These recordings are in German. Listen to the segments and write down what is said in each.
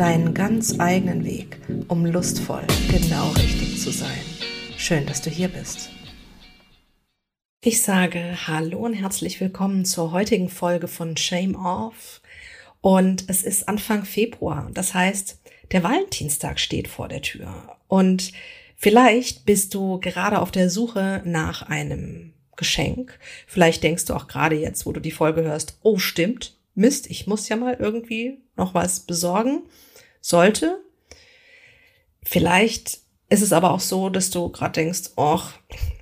deinen ganz eigenen Weg, um lustvoll genau richtig zu sein. Schön, dass du hier bist. Ich sage Hallo und herzlich willkommen zur heutigen Folge von Shame Off. Und es ist Anfang Februar. Das heißt, der Valentinstag steht vor der Tür. Und Vielleicht bist du gerade auf der Suche nach einem Geschenk. Vielleicht denkst du auch gerade jetzt, wo du die Folge hörst, oh stimmt, Mist, ich muss ja mal irgendwie noch was besorgen. Sollte. Vielleicht ist es aber auch so, dass du gerade denkst, oh,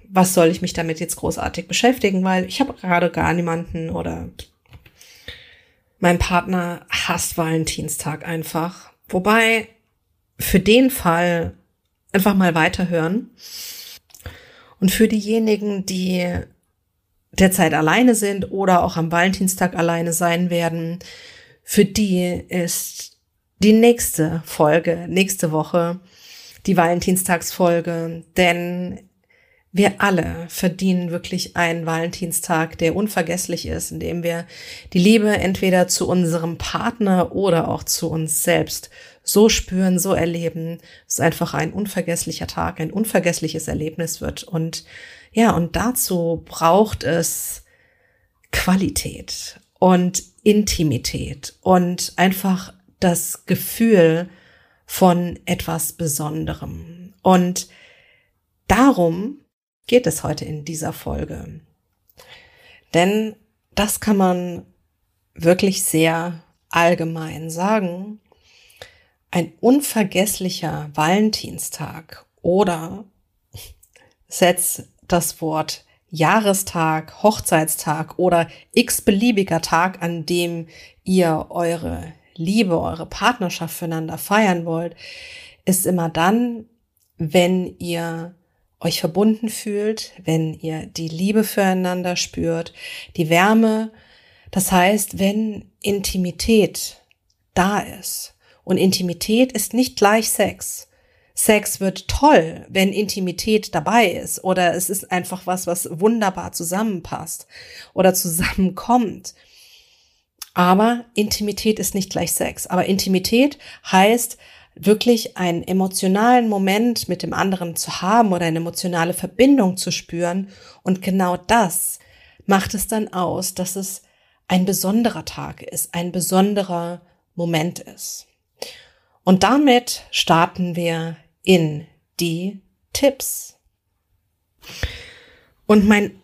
was soll ich mich damit jetzt großartig beschäftigen, weil ich habe gerade gar niemanden oder mein Partner hasst Valentinstag einfach. Wobei für den Fall einfach mal weiterhören. Und für diejenigen, die derzeit alleine sind oder auch am Valentinstag alleine sein werden, für die ist die nächste Folge, nächste Woche, die Valentinstagsfolge, denn wir alle verdienen wirklich einen Valentinstag, der unvergesslich ist, in dem wir die Liebe entweder zu unserem Partner oder auch zu uns selbst so spüren, so erleben, es einfach ein unvergesslicher Tag, ein unvergessliches Erlebnis wird. Und ja, und dazu braucht es Qualität und Intimität und einfach das Gefühl von etwas Besonderem. Und darum geht es heute in dieser Folge. Denn das kann man wirklich sehr allgemein sagen ein unvergesslicher Valentinstag oder setz das Wort Jahrestag, Hochzeitstag oder x-beliebiger Tag, an dem ihr eure Liebe, eure Partnerschaft füreinander feiern wollt, ist immer dann, wenn ihr euch verbunden fühlt, wenn ihr die Liebe füreinander spürt, die Wärme. Das heißt, wenn Intimität da ist. Und Intimität ist nicht gleich Sex. Sex wird toll, wenn Intimität dabei ist oder es ist einfach was, was wunderbar zusammenpasst oder zusammenkommt. Aber Intimität ist nicht gleich Sex. Aber Intimität heißt wirklich einen emotionalen Moment mit dem anderen zu haben oder eine emotionale Verbindung zu spüren. Und genau das macht es dann aus, dass es ein besonderer Tag ist, ein besonderer Moment ist. Und damit starten wir in die Tipps. Und mein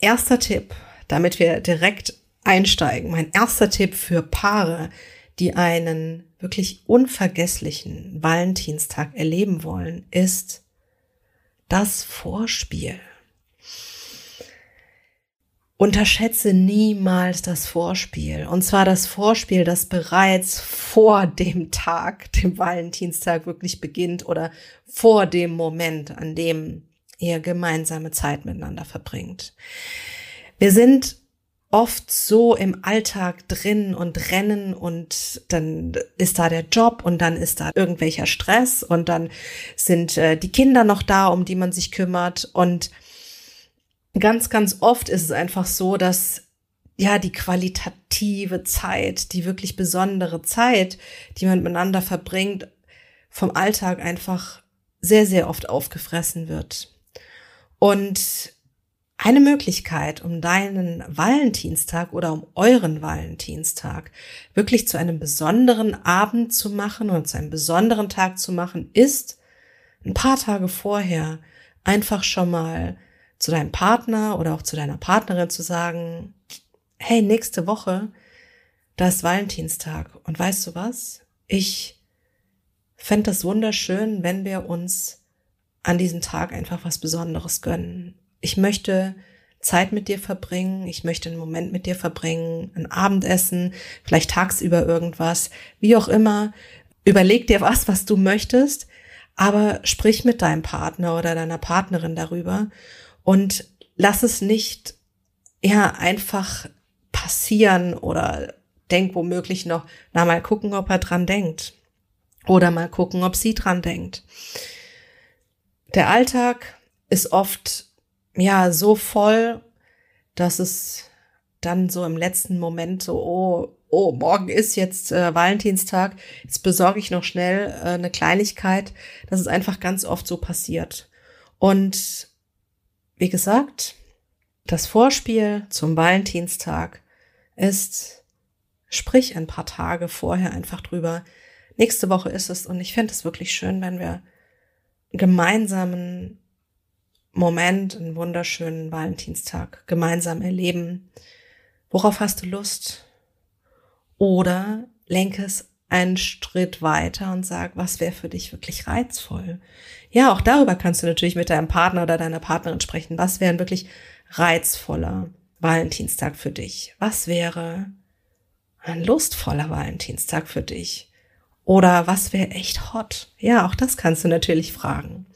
erster Tipp, damit wir direkt einsteigen, mein erster Tipp für Paare, die einen wirklich unvergesslichen Valentinstag erleben wollen, ist das Vorspiel. Unterschätze niemals das Vorspiel. Und zwar das Vorspiel, das bereits vor dem Tag, dem Valentinstag wirklich beginnt oder vor dem Moment, an dem ihr gemeinsame Zeit miteinander verbringt. Wir sind oft so im Alltag drin und rennen und dann ist da der Job und dann ist da irgendwelcher Stress und dann sind äh, die Kinder noch da, um die man sich kümmert und ganz, ganz oft ist es einfach so, dass ja, die qualitative Zeit, die wirklich besondere Zeit, die man miteinander verbringt, vom Alltag einfach sehr, sehr oft aufgefressen wird. Und eine Möglichkeit, um deinen Valentinstag oder um euren Valentinstag wirklich zu einem besonderen Abend zu machen und zu einem besonderen Tag zu machen, ist ein paar Tage vorher einfach schon mal zu deinem Partner oder auch zu deiner Partnerin zu sagen, hey, nächste Woche, da ist Valentinstag. Und weißt du was? Ich fände das wunderschön, wenn wir uns an diesem Tag einfach was Besonderes gönnen. Ich möchte Zeit mit dir verbringen, ich möchte einen Moment mit dir verbringen, ein Abendessen, vielleicht tagsüber irgendwas, wie auch immer. Überleg dir was, was du möchtest, Aber sprich mit deinem Partner oder deiner Partnerin darüber und lass es nicht ja einfach passieren oder denk womöglich noch, na mal gucken, ob er dran denkt. Oder mal gucken, ob sie dran denkt. Der Alltag ist oft ja so voll, dass es dann so im letzten Moment so, oh, oh, morgen ist jetzt äh, Valentinstag, jetzt besorge ich noch schnell äh, eine Kleinigkeit. Das ist einfach ganz oft so passiert. Und wie gesagt, das Vorspiel zum Valentinstag ist, sprich ein paar Tage vorher einfach drüber. Nächste Woche ist es und ich fände es wirklich schön, wenn wir gemeinsamen Moment, einen wunderschönen Valentinstag gemeinsam erleben. Worauf hast du Lust? Oder lenke es einen Schritt weiter und sag, was wäre für dich wirklich reizvoll? Ja, auch darüber kannst du natürlich mit deinem Partner oder deiner Partnerin sprechen. Was wäre ein wirklich reizvoller Valentinstag für dich? Was wäre ein lustvoller Valentinstag für dich? Oder was wäre echt hot? Ja, auch das kannst du natürlich fragen.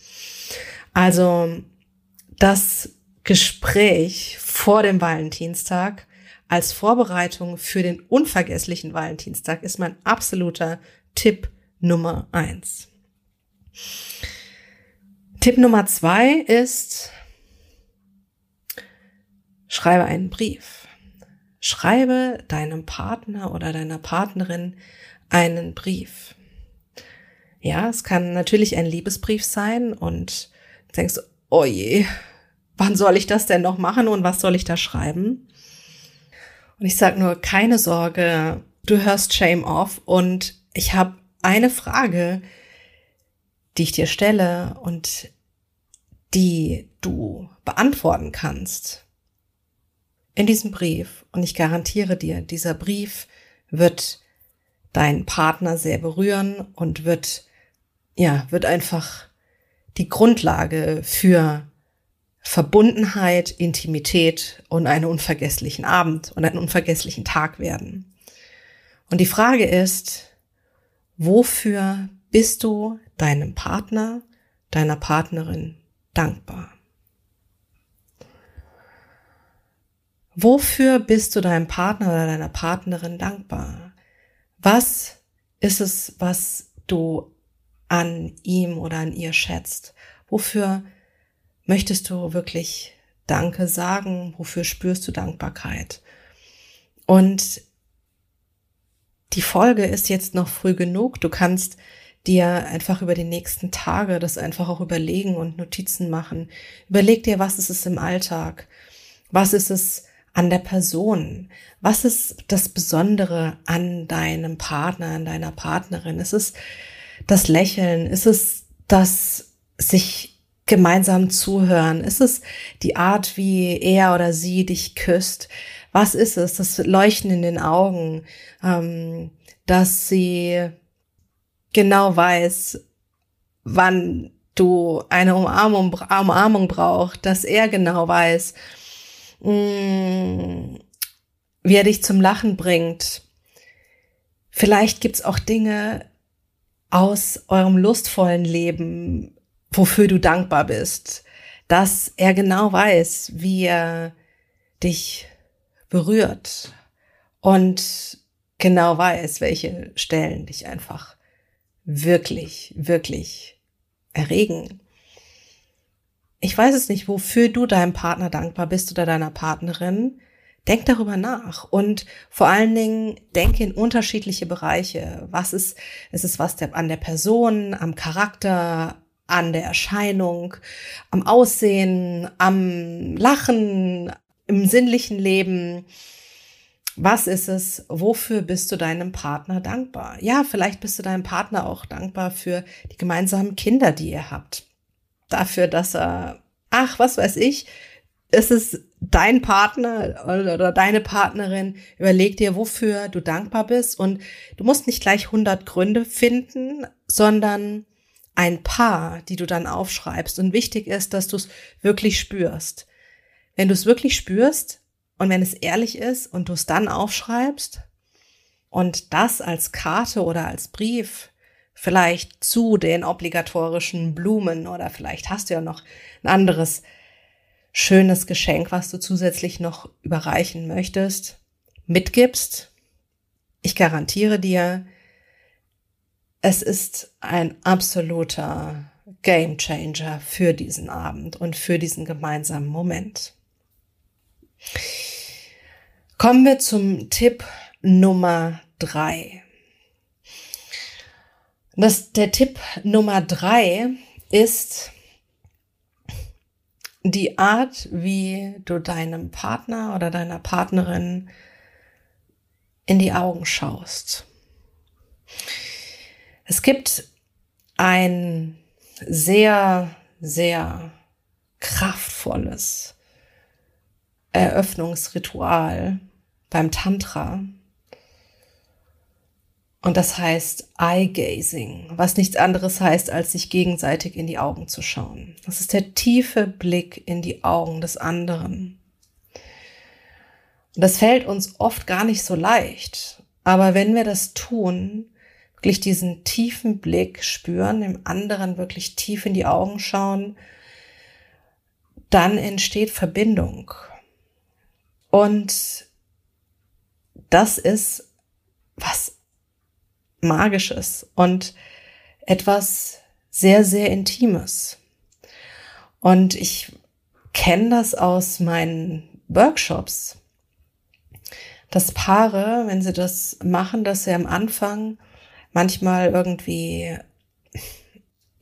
Also das Gespräch vor dem Valentinstag als Vorbereitung für den unvergesslichen Valentinstag ist mein absoluter Tipp Nummer eins. Tipp Nummer zwei ist, schreibe einen Brief. Schreibe deinem Partner oder deiner Partnerin einen Brief. Ja, es kann natürlich ein Liebesbrief sein und denkst, oh je, wann soll ich das denn noch machen und was soll ich da schreiben? Und ich sage nur, keine Sorge, du hörst Shame Off und ich habe eine Frage, die ich dir stelle und die du beantworten kannst in diesem Brief. Und ich garantiere dir, dieser Brief wird deinen Partner sehr berühren und wird, ja, wird einfach die Grundlage für Verbundenheit, Intimität und einen unvergesslichen Abend und einen unvergesslichen Tag werden. Und die Frage ist, wofür bist du deinem Partner, deiner Partnerin dankbar? Wofür bist du deinem Partner oder deiner Partnerin dankbar? Was ist es, was du an ihm oder an ihr schätzt? Wofür möchtest du wirklich Danke sagen? Wofür spürst du Dankbarkeit? Und die Folge ist jetzt noch früh genug. Du kannst dir einfach über die nächsten Tage das einfach auch überlegen und Notizen machen. Überleg dir, was ist es im Alltag? Was ist es an der Person? Was ist das Besondere an deinem Partner, an deiner Partnerin? Ist es das Lächeln? Ist es das sich gemeinsam zuhören? Ist es die Art, wie er oder sie dich küsst? Was ist es? Das Leuchten in den Augen, ähm, dass sie genau weiß, wann du eine Umarmung, Umarmung brauchst, dass er genau weiß, mh, mm, wie er dich zum Lachen bringt. Vielleicht gibt's auch Dinge aus eurem lustvollen Leben, wofür du dankbar bist, dass er genau weiß, wie er dich berührt und genau weiß, welche Stellen dich einfach wirklich, wirklich erregen. Ich weiß es nicht, wofür du deinem Partner dankbar bist oder deiner Partnerin. Denk darüber nach und vor allen Dingen denke in unterschiedliche Bereiche. Was ist, ist es was der, an der Person, am Charakter, an der Erscheinung, am Aussehen, am Lachen, im sinnlichen Leben. Was ist es? Wofür bist du deinem Partner dankbar? Ja, vielleicht bist du deinem Partner auch dankbar für die gemeinsamen Kinder, die ihr habt. Dafür, dass er, ach, was weiß ich, ist es dein Partner oder deine Partnerin, überleg dir, wofür du dankbar bist und du musst nicht gleich 100 Gründe finden, sondern ein paar, die du dann aufschreibst. Und wichtig ist, dass du es wirklich spürst. Wenn du es wirklich spürst und wenn es ehrlich ist und du es dann aufschreibst und das als Karte oder als Brief vielleicht zu den obligatorischen Blumen oder vielleicht hast du ja noch ein anderes schönes Geschenk, was du zusätzlich noch überreichen möchtest, mitgibst. Ich garantiere dir, es ist ein absoluter Game Changer für diesen Abend und für diesen gemeinsamen Moment. Kommen wir zum Tipp Nummer drei. Das, der Tipp Nummer drei ist die Art, wie du deinem Partner oder deiner Partnerin in die Augen schaust. Es gibt ein sehr, sehr kraftvolles Eröffnungsritual beim Tantra, und das heißt Eye-Gazing, was nichts anderes heißt, als sich gegenseitig in die Augen zu schauen. Das ist der tiefe Blick in die Augen des anderen. Und das fällt uns oft gar nicht so leicht. Aber wenn wir das tun, wirklich diesen tiefen Blick spüren, dem anderen wirklich tief in die Augen schauen, dann entsteht Verbindung. Und das ist was Magisches und etwas sehr, sehr Intimes. Und ich kenne das aus meinen Workshops, dass Paare, wenn sie das machen, dass sie am Anfang manchmal irgendwie,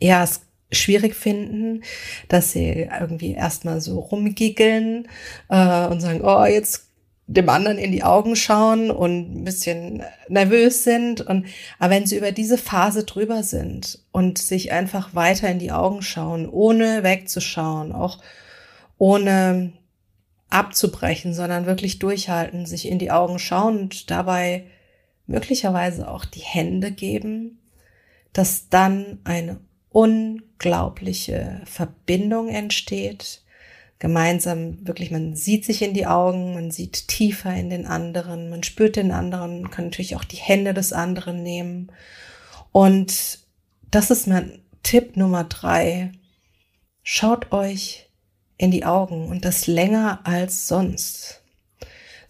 ja, es schwierig finden, dass sie irgendwie erstmal so rumgiggeln äh, und sagen, oh, jetzt dem anderen in die Augen schauen und ein bisschen nervös sind. Und, aber wenn sie über diese Phase drüber sind und sich einfach weiter in die Augen schauen, ohne wegzuschauen, auch ohne abzubrechen, sondern wirklich durchhalten, sich in die Augen schauen und dabei möglicherweise auch die Hände geben, dass dann eine unglaubliche Verbindung entsteht, gemeinsam wirklich, man sieht sich in die Augen, man sieht tiefer in den anderen, man spürt den anderen, kann natürlich auch die Hände des anderen nehmen. Und das ist mein Tipp Nummer drei. Schaut euch in die Augen und das länger als sonst.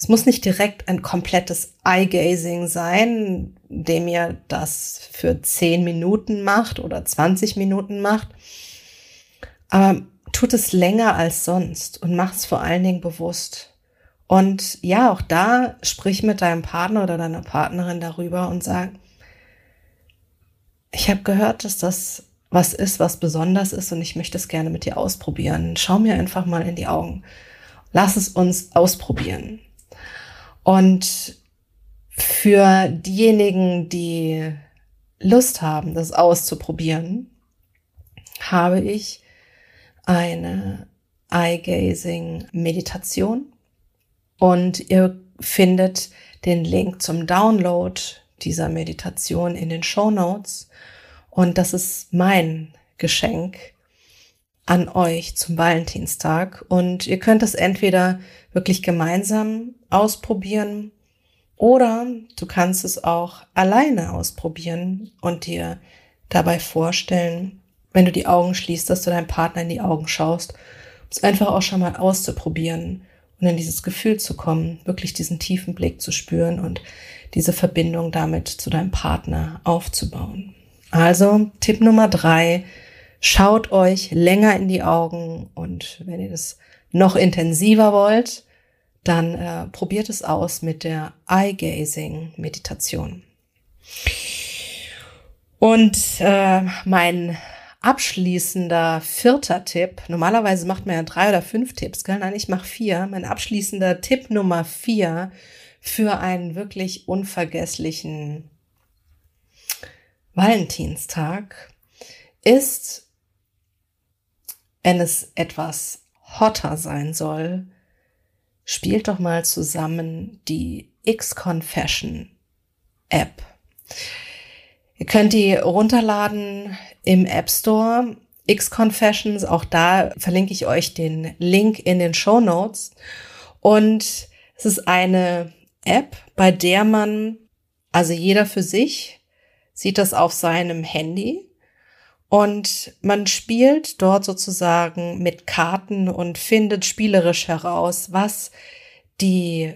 Es muss nicht direkt ein komplettes Eye-Gazing sein, dem ihr das für zehn Minuten macht oder 20 Minuten macht. Aber tut es länger als sonst und mach es vor allen Dingen bewusst. Und ja, auch da sprich mit deinem Partner oder deiner Partnerin darüber und sag, ich habe gehört, dass das was ist, was besonders ist und ich möchte es gerne mit dir ausprobieren. Schau mir einfach mal in die Augen. Lass es uns ausprobieren. Und für diejenigen, die Lust haben, das auszuprobieren, habe ich eine Eye-Gazing-Meditation und ihr findet den Link zum Download dieser Meditation in den Show Notes. Und das ist mein Geschenk an euch zum Valentinstag. Und ihr könnt es entweder wirklich gemeinsam ausprobieren oder du kannst es auch alleine ausprobieren und dir dabei vorstellen, wenn du die Augen schließt, dass du deinem Partner in die Augen schaust, um es einfach auch schon mal auszuprobieren und in dieses Gefühl zu kommen, wirklich diesen tiefen Blick zu spüren und diese Verbindung damit zu deinem Partner aufzubauen. Also Tipp Nummer drei, schaut euch länger in die Augen und wenn ihr das noch intensiver wollt, dann äh, probiert es aus mit der Eye Gazing Meditation. Und äh, mein abschließender vierter Tipp. Normalerweise macht man ja drei oder fünf Tipps, gell? Nein, ich mache vier. Mein abschließender Tipp Nummer vier für einen wirklich unvergesslichen Valentinstag ist, wenn es etwas hotter sein soll, spielt doch mal zusammen die X-Confession App. Ihr könnt die runterladen im App Store. X-Confessions, auch da verlinke ich euch den Link in den Show Notes. Und es ist eine App, bei der man, also jeder für sich, sieht das auf seinem Handy und man spielt dort sozusagen mit Karten und findet spielerisch heraus, was die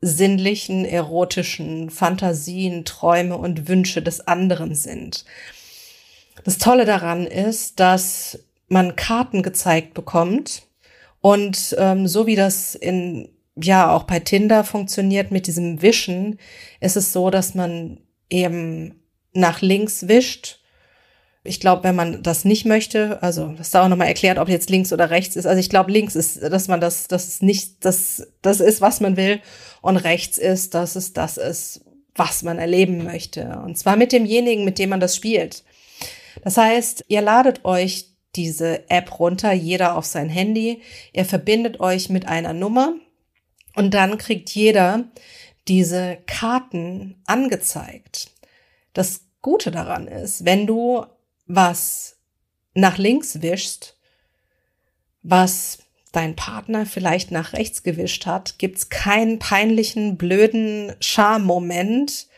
sinnlichen, erotischen Fantasien, Träume und Wünsche des anderen sind. Das Tolle daran ist, dass man Karten gezeigt bekommt und ähm, so wie das in ja auch bei Tinder funktioniert mit diesem Wischen, ist es so, dass man eben nach links wischt ich glaube, wenn man das nicht möchte, also das da auch nochmal erklärt, ob jetzt links oder rechts ist. Also ich glaube, links ist, dass man das, das ist nicht, das, das ist, was man will. Und rechts ist, dass es das ist, was man erleben möchte. Und zwar mit demjenigen, mit dem man das spielt. Das heißt, ihr ladet euch diese App runter, jeder auf sein Handy. Ihr verbindet euch mit einer Nummer und dann kriegt jeder diese Karten angezeigt. Das Gute daran ist, wenn du was nach links wischst, was dein Partner vielleicht nach rechts gewischt hat, gibt's keinen peinlichen, blöden Schammoment,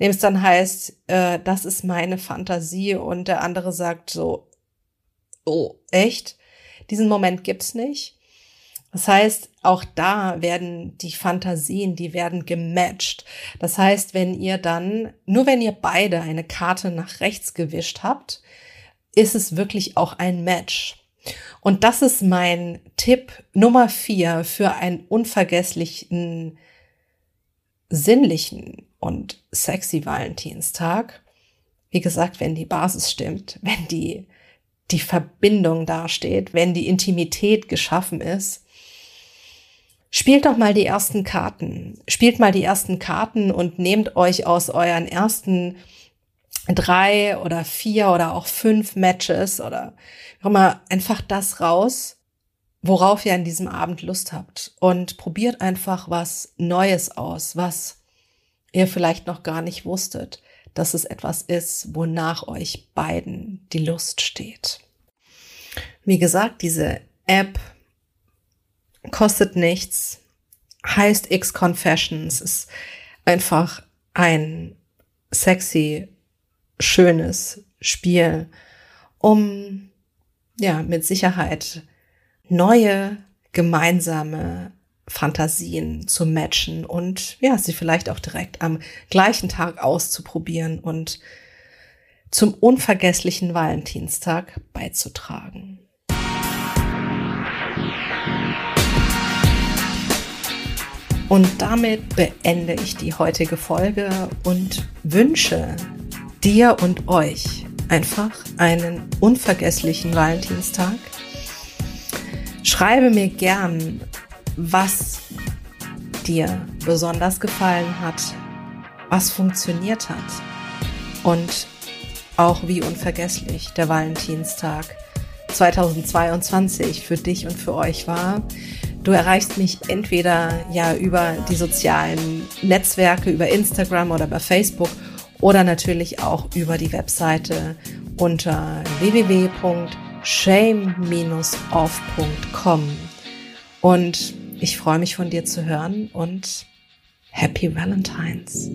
dem es dann heißt, äh, das ist meine Fantasie und der andere sagt so, oh, echt? Diesen Moment gibt's nicht. Das heißt, auch da werden die Fantasien, die werden gematcht. Das heißt, wenn ihr dann, nur wenn ihr beide eine Karte nach rechts gewischt habt, ist es wirklich auch ein Match. Und das ist mein Tipp Nummer vier für einen unvergesslichen, sinnlichen und sexy Valentinstag. Wie gesagt, wenn die Basis stimmt, wenn die, die Verbindung dasteht, wenn die Intimität geschaffen ist, Spielt doch mal die ersten Karten. Spielt mal die ersten Karten und nehmt euch aus euren ersten drei oder vier oder auch fünf Matches oder immer einfach das raus, worauf ihr an diesem Abend Lust habt und probiert einfach was Neues aus, was ihr vielleicht noch gar nicht wusstet, dass es etwas ist, wonach euch beiden die Lust steht. Wie gesagt, diese App kostet nichts, heißt X Confessions, ist einfach ein sexy schönes Spiel, um ja mit Sicherheit neue gemeinsame Fantasien zu matchen und ja, sie vielleicht auch direkt am gleichen Tag auszuprobieren und zum unvergesslichen Valentinstag beizutragen. Und damit beende ich die heutige Folge und wünsche dir und euch einfach einen unvergesslichen Valentinstag. Schreibe mir gern, was dir besonders gefallen hat, was funktioniert hat und auch wie unvergesslich der Valentinstag 2022 für dich und für euch war. Du erreichst mich entweder ja über die sozialen Netzwerke, über Instagram oder bei Facebook oder natürlich auch über die Webseite unter www.shame-off.com. Und ich freue mich von dir zu hören und Happy Valentines.